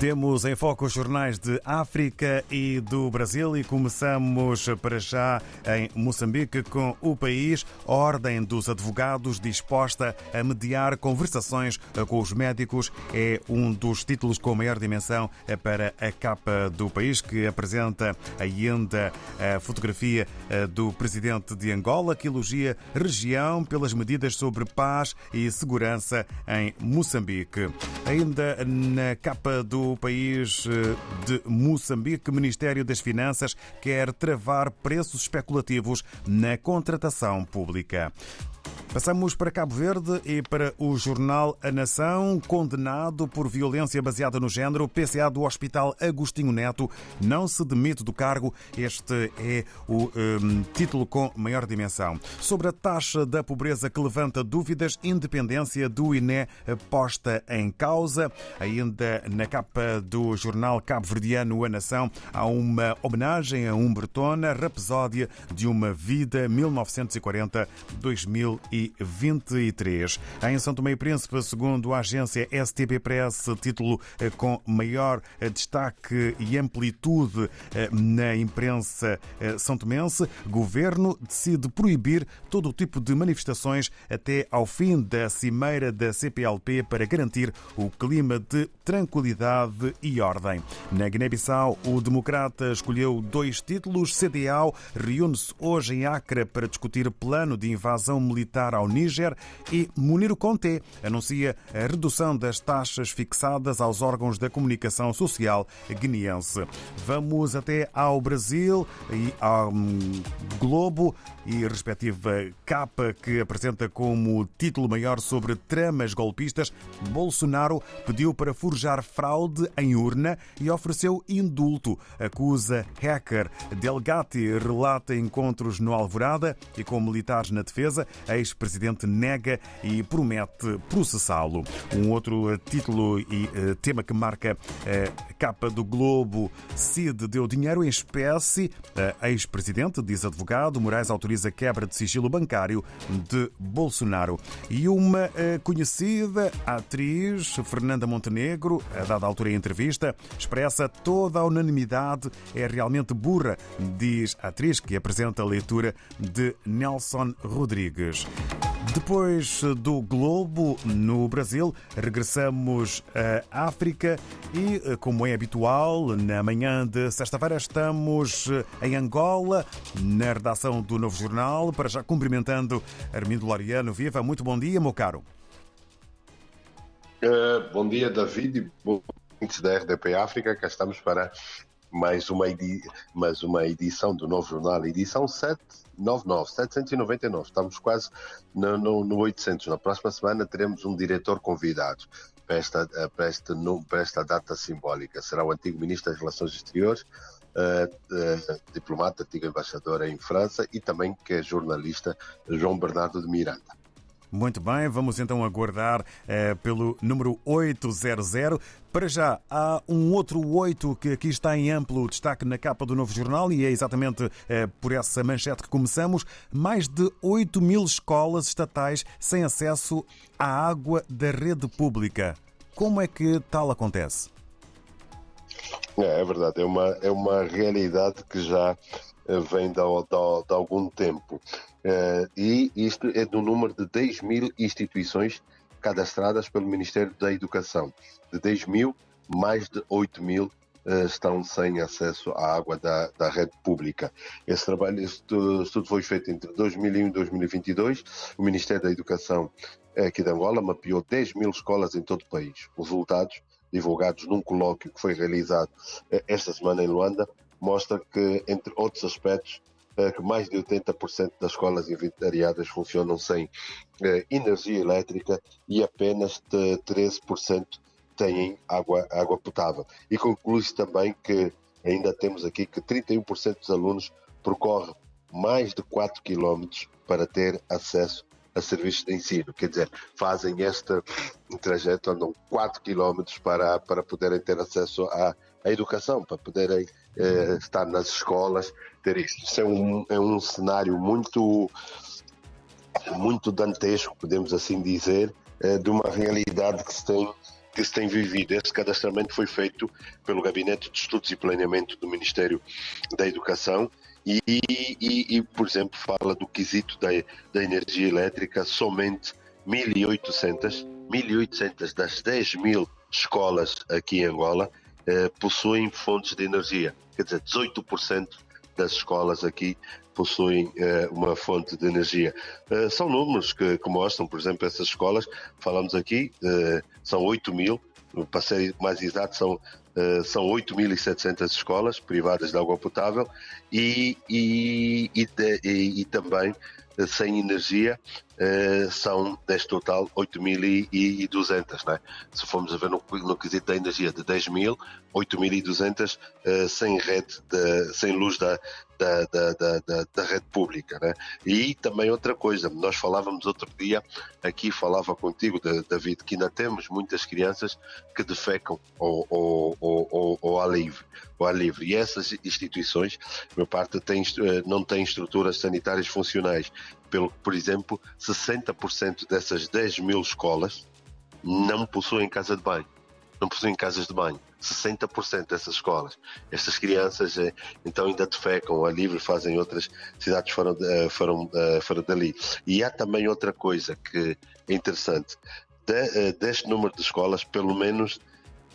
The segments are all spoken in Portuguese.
Temos em foco os jornais de África e do Brasil e começamos para já em Moçambique com o país. Ordem dos Advogados disposta a mediar conversações com os médicos é um dos títulos com maior dimensão para a capa do país, que apresenta ainda a fotografia do presidente de Angola, que elogia região pelas medidas sobre paz e segurança em Moçambique. Ainda na capa do o país eh, de Moçambique, o Ministério das Finanças quer travar preços especulativos na contratação pública. Passamos para Cabo Verde e para o jornal A Nação, condenado por violência baseada no género, PCA do Hospital Agostinho Neto não se demite do cargo. Este é o um, título com maior dimensão. Sobre a taxa da pobreza que levanta dúvidas, independência do INE posta em causa. Ainda na capa do jornal cabo-verdiano A Nação, há uma homenagem a Humbertona, rapsódia de uma vida 1940-2000. 2023. Em São Tomé e Príncipe, segundo a agência STB Press, título eh, com maior eh, destaque e amplitude eh, na imprensa são tomense, governo decide proibir todo o tipo de manifestações até ao fim da cimeira da CPLP para garantir o clima de tranquilidade e ordem. Na Guiné-Bissau, o democrata escolheu dois títulos. CDAO reúne-se hoje em Acre para discutir plano de invasão militar ao Níger e Munir Conté anuncia a redução das taxas fixadas aos órgãos da comunicação social guineense. Vamos até ao Brasil e ao Globo e respectiva capa que apresenta como título maior sobre tramas golpistas. Bolsonaro pediu para forjar fraude em urna e ofereceu indulto. Acusa hacker. Delgatti relata encontros no Alvorada e com militares na defesa. Ex presidente nega e promete processá-lo. Um outro título e eh, tema que marca a eh, capa do Globo: Cid deu dinheiro em espécie. Ex-presidente, diz advogado, Moraes autoriza quebra de sigilo bancário de Bolsonaro. E uma eh, conhecida atriz, Fernanda Montenegro, a dada altura em entrevista, expressa toda a unanimidade. É realmente burra, diz a atriz que apresenta a leitura de Nelson Rodrigues. Depois do Globo no Brasil, regressamos à África e, como é habitual, na manhã de sexta-feira estamos em Angola, na redação do Novo Jornal, para já cumprimentando Armindo Loriano. Viva, muito bom dia, meu caro. Uh, bom dia, David, bom dia da RDP África. Cá estamos para mais uma, edi mais uma edição do Novo Jornal, edição 799, 799. Estamos quase no, no, no 800. Na próxima semana teremos um diretor convidado para esta, para, esta, para esta data simbólica. Será o antigo Ministro das Relações Exteriores, uh, uh, diplomata, antigo embaixador em França e também que é jornalista João Bernardo de Miranda. Muito bem, vamos então aguardar eh, pelo número 800. Para já, há um outro 8 que aqui está em amplo destaque na capa do novo jornal e é exatamente eh, por essa manchete que começamos. Mais de 8 mil escolas estatais sem acesso à água da rede pública. Como é que tal acontece? É, é verdade, é uma, é uma realidade que já eh, vem de, algum tempo. Uh, e isto é do número de 10 mil instituições cadastradas pelo Ministério da Educação. De 10 mil, mais de 8 mil uh, estão sem acesso à água da, da rede pública. Esse trabalho, esse estudo foi feito entre 2001 e 2022. O Ministério da Educação aqui de Angola mapeou 10 mil escolas em todo o país. Os resultados, divulgados num colóquio que foi realizado esta semana em Luanda, mostra que, entre outros aspectos, que mais de 80% das escolas inventariadas funcionam sem eh, energia elétrica e apenas 13% têm água, água potável. E conclui-se também que ainda temos aqui que 31% dos alunos percorrem mais de 4 km para ter acesso a serviços de ensino. Quer dizer, fazem este trajeto, andam 4 km para, para poderem ter acesso à, à educação, para poderem eh, estar nas escolas, ter isto. Isso é um, é um cenário muito, muito dantesco, podemos assim dizer, eh, de uma realidade que se tem que se tem vivido. Esse cadastramento foi feito pelo Gabinete de Estudos e Planeamento do Ministério da Educação e, e, e por exemplo, fala do quesito da, da energia elétrica, somente 1.800, 1.800 das 10 mil escolas aqui em Angola eh, possuem fontes de energia. Quer dizer, 18% das escolas aqui possuem eh, uma fonte de energia. Eh, são números que, que, mostram, por exemplo, essas escolas, falamos aqui, eh, são 8 mil, para ser mais exato, são, são 8.700 escolas privadas de água potável e, e, e, de, e também sem energia uh, são, deste total, 8.200. Né? Se formos a ver no, no quesito da energia de 10 mil, 8.200 uh, sem rede, de, sem luz da, da, da, da, da rede pública. Né? E também outra coisa, nós falávamos outro dia, aqui falava contigo, David, que ainda temos muitas crianças que defecam ou, ou, ao livre. Ou ao livre. E essas instituições, por parte, eh, não têm estruturas sanitárias funcionais. Pelo por exemplo, 60% dessas 10 mil escolas não possuem casa de banho não possuem casas de banho. 60% dessas escolas. Estas crianças eh, então ainda defecam a livre, fazem outras cidades fora, fora, fora dali. E há também outra coisa que é interessante. De, eh, deste número de escolas, pelo menos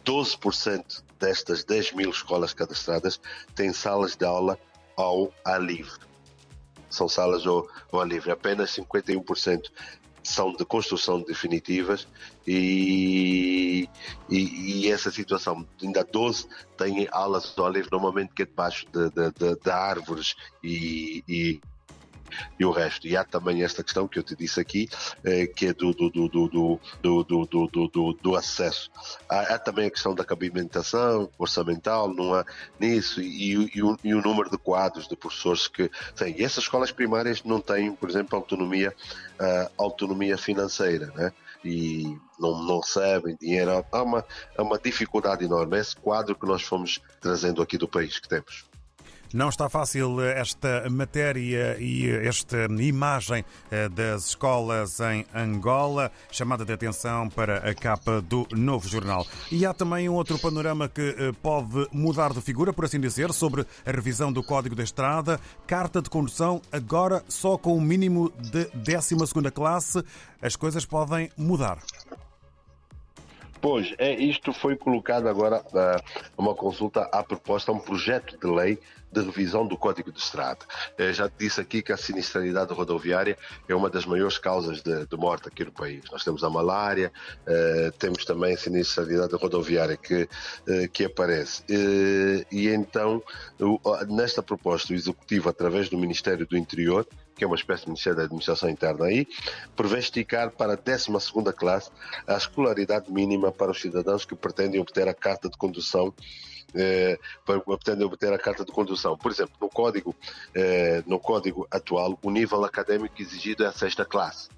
12% destas 10 mil escolas cadastradas têm salas de aula ao ar livre. São salas ao, ao ar livre. Apenas 51% são de construção definitivas e, e, e, essa situação, ainda 12 têm alas de livre, normalmente que é debaixo de, de, de, de árvores e, e e o resto. E há também esta questão que eu te disse aqui, eh, que é do, do, do, do, do, do, do, do, do acesso. Há, há, também a questão da cabimentação orçamental, não há nisso, e, e, o, e o número de quadros de professores que têm. E essas escolas primárias não têm, por exemplo, autonomia, uh, autonomia financeira, né? e não, não recebem dinheiro. Há uma, há uma dificuldade enorme. Esse quadro que nós fomos trazendo aqui do país que temos. Não está fácil eh, esta matéria e esta imagem eh, das escolas em Angola, chamada de atenção para a capa do novo jornal. E há também um outro panorama que eh, pode mudar de figura, por assim dizer, sobre a revisão do Código da Estrada. Carta de condução agora só com o mínimo de 12 classe. As coisas podem mudar. Pois, é, isto foi colocado agora uh, uma consulta à proposta, um projeto de lei de revisão do Código de Estrada. Uh, já disse aqui que a sinistralidade rodoviária é uma das maiores causas de, de morte aqui no país. Nós temos a malária, uh, temos também a sinistralidade rodoviária que, uh, que aparece. e então, nesta proposta, o Executivo, através do Ministério do Interior, que é uma espécie de Ministério da Administração Interna aí, prevê esticar para a 12 classe a escolaridade mínima para os cidadãos que pretendem obter a carta de condução eh, pretendem obter a carta de condução. Por exemplo, no código, eh, no código atual, o nível académico exigido é a sexta classe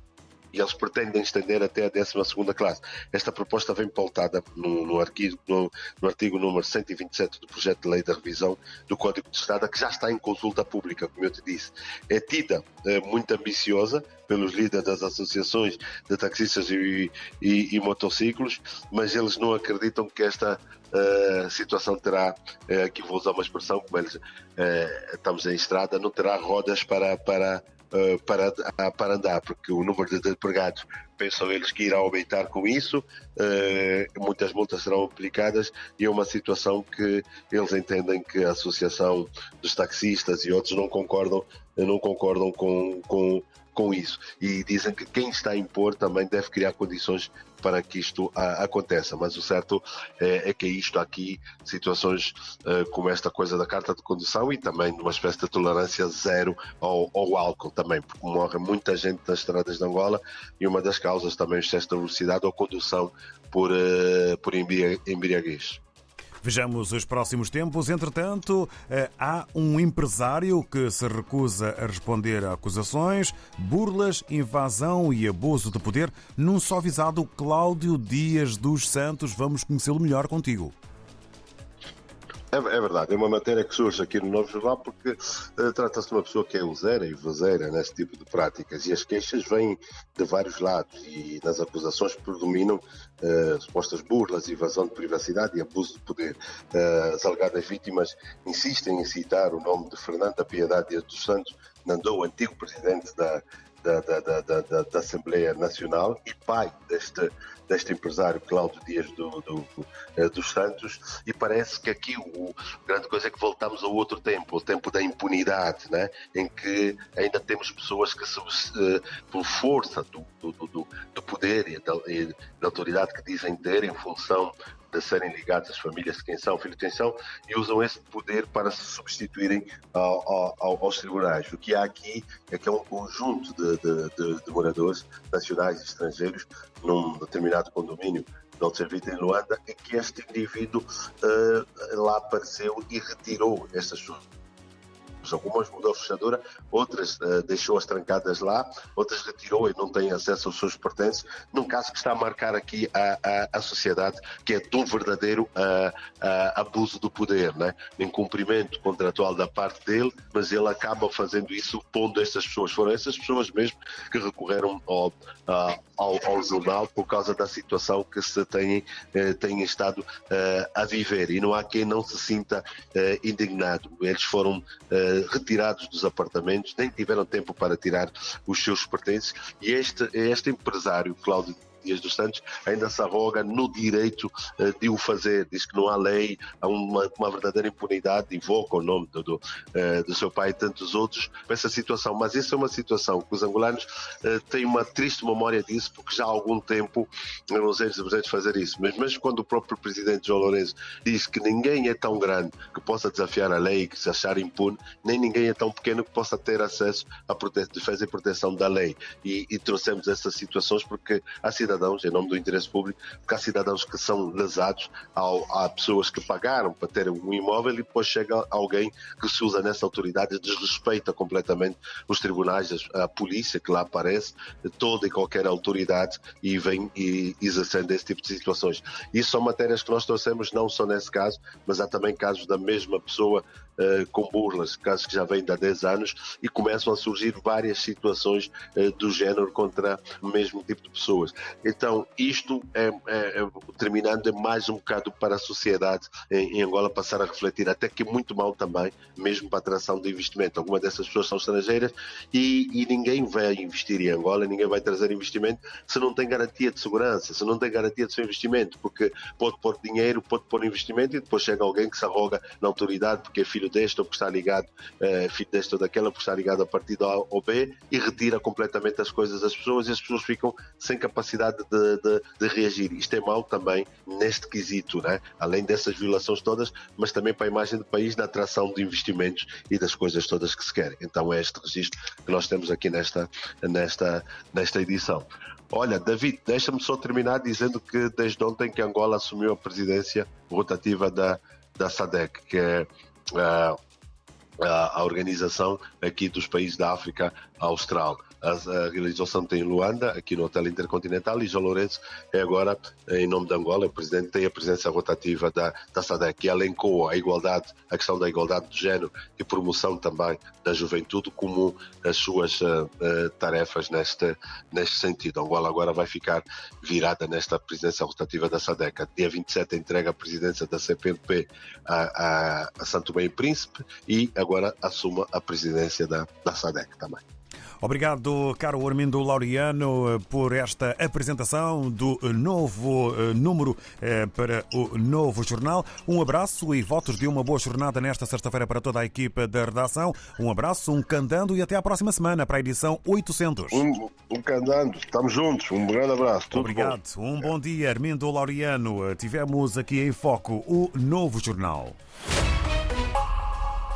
e eles pretendem estender até a 12 classe. Esta proposta vem pautada no, no, arquivo, no, no, artigo número 127 do projeto de lei da revisão do Código de Estrada, que já está em consulta pública, como eu te disse. É tida é, muito ambiciosa pelos líderes das associações de taxistas e, e, e motociclos, mas eles não acreditam que esta uh, situação terá, uh, aqui vou usar uma expressão, como eles uh, estamos em estrada, não terá rodas para, para uh, para, para andar, porque o número de desempregados pensam eles que irá aumentar com isso, uh, muitas multas serão aplicadas e é uma situação que eles entendem que a Associação dos Taxistas e outros não concordam, não concordam com, com, com isso. E dizem que quem está a impor também deve criar condições para que isto a, aconteça. Mas o certo é, é que isto aqui, situações uh, como esta coisa da carta de condução e também uma espécie de tolerância zero ao, ao, álcool também, porque morre muita gente nas estradas de Angola e uma das causas também é o excesso de velocidade ou condução por, uh, por embriaguez. Vejamos os próximos tempos. Entretanto, eh, há um empresário que se recusa a responder a acusações, burlas, invasão e abuso de poder num só visado Cláudio Dias dos Santos. Vamos conhecê-lo melhor contigo. É, é, verdade, é uma matéria que surge aqui no Novo Jornal porque uh, trata-se de uma pessoa que é useira e vozeira nesse tipo de práticas e as queixas vêm de vários lados e nas acusações predominam uh, supostas burlas, invasão de privacidade e abuso de poder. Uh, as alegadas vítimas insistem em citar o nome de Fernanda Piedade dos Santos, Nandou, antigo presidente da, da, da, da, da, Assembleia Nacional e pai deste deste empresário Cláudio Dias do, do, eh, dos Santos, e parece que aqui o, grande coisa é que voltamos ao outro tempo, o tempo da impunidade, né? em que ainda temos pessoas que, se, uh, por força do, do, do, do poder e da, e da autoridade que dizem ter, em função de serem ligados às famílias de quem são, e usam esse poder para se substituírem ao, ao, aos tribunais. O que há aqui é que é um conjunto de, de, de, moradores nacionais e estrangeiros num determinado condomínio de Alcevita em Luanda, e que este indivíduo uh, lá apareceu e retirou estas Algumas mudou a fechadura, outras uh, deixou-as trancadas lá, outras retirou e não tem acesso aos seus pertences. Num caso que está a marcar aqui a, a, a sociedade, que é de um verdadeiro uh, abuso do poder, né? incumprimento contratual da parte dele, mas ele acaba fazendo isso pondo estas pessoas. Foram essas pessoas mesmo que recorreram ao, ao, ao jornal por causa da situação que se têm, eh, têm estado a viver. E não há quem não se sinta indignado. Eles foram retirados dos apartamentos, nem tiveram tempo para tirar os seus pertences. E este, este empresário, Cláudio Dias dos Santos ainda se arroga no direito uh, de o fazer. Diz que não há lei, há uma, uma verdadeira impunidade, invoca o nome do, do, uh, do, seu pai e tantos outros para essa situação. Mas isso é uma situação que os angolanos uh, têm uma triste memória disso, porque já há algum tempo não sei se fazer isso. Mas mesmo quando o próprio presidente João Lourenço diz que ninguém é tão grande que possa desafiar a lei e que se achar impune, nem ninguém é tão pequeno que possa ter acesso à defesa e proteção da lei. E, e trouxemos essas situações porque a cidadania cidadãos, em nome do interesse público, porque há cidadãos que são lesados, há, há pessoas que pagaram para ter um imóvel e depois chega alguém que se usa nessa autoridade e desrespeita completamente os tribunais, a polícia que lá aparece, toda e qualquer autoridade e vem e exercendo esse tipo de situações. Isso são matérias que nós trouxemos não só nesse caso, mas há também casos da mesma pessoa com burlas, casos que já vêm de há 10 anos e começam a surgir várias situações uh, do género contra o mesmo tipo de pessoas. Então, isto é, é, é, terminando, é mais um bocado para a sociedade em, em, Angola passar a refletir, até que é muito mal também, mesmo para a atração de investimento. Algumas dessas pessoas são estrangeiras e, e ninguém vai investir em Angola, ninguém vai trazer investimento se não tem garantia de segurança, se não tem garantia de seu investimento, porque pode pôr dinheiro, pode pôr investimento e depois chega alguém que se arroga na autoridade porque é filho deste ou porque está ligado, é, filho deste ou daquela, porque está ligado a partido A ou B e retira completamente as coisas das pessoas e as pessoas ficam sem capacidade de, de, de, reagir. Isto é mau também neste quesito, né? além dessas violações todas, mas também para a imagem do país na atração de investimentos e das coisas todas que se querem. Então é este registro que nós temos aqui nesta, nesta, nesta edição. Olha, David, deixa-me só terminar dizendo que desde ontem que Angola assumiu a presidência rotativa da, da SADEC, que é a, organização aqui dos países da África Austral a, realização tem em Luanda, aqui no Hotel Intercontinental, e João Lourenço é agora, em nome de Angola, o presidente tem a presença rotativa da, da SADEC, que elencou a igualdade, a questão da igualdade de género e promoção também da juventude como as suas uh, tarefas neste, neste sentido. Angola agora vai ficar virada nesta presidência rotativa da SADEC. Dia 27 entrega a presidência da CPLP a, a, a Santo Bem Príncipe e agora assuma a presidência da, da SADEC também. Obrigado, caro Armindo Laureano, por esta apresentação do novo eh, número eh, para o novo jornal. Um abraço e votos de uma boa jornada nesta sexta-feira para toda a equipa da redação. Um abraço, um candando e até à próxima semana para a edição 800. Um, um candando, estamos juntos. Um grande abraço. Tudo Obrigado. Bom. Um bom dia, Armindo Laureano. Tivemos aqui em foco o novo jornal.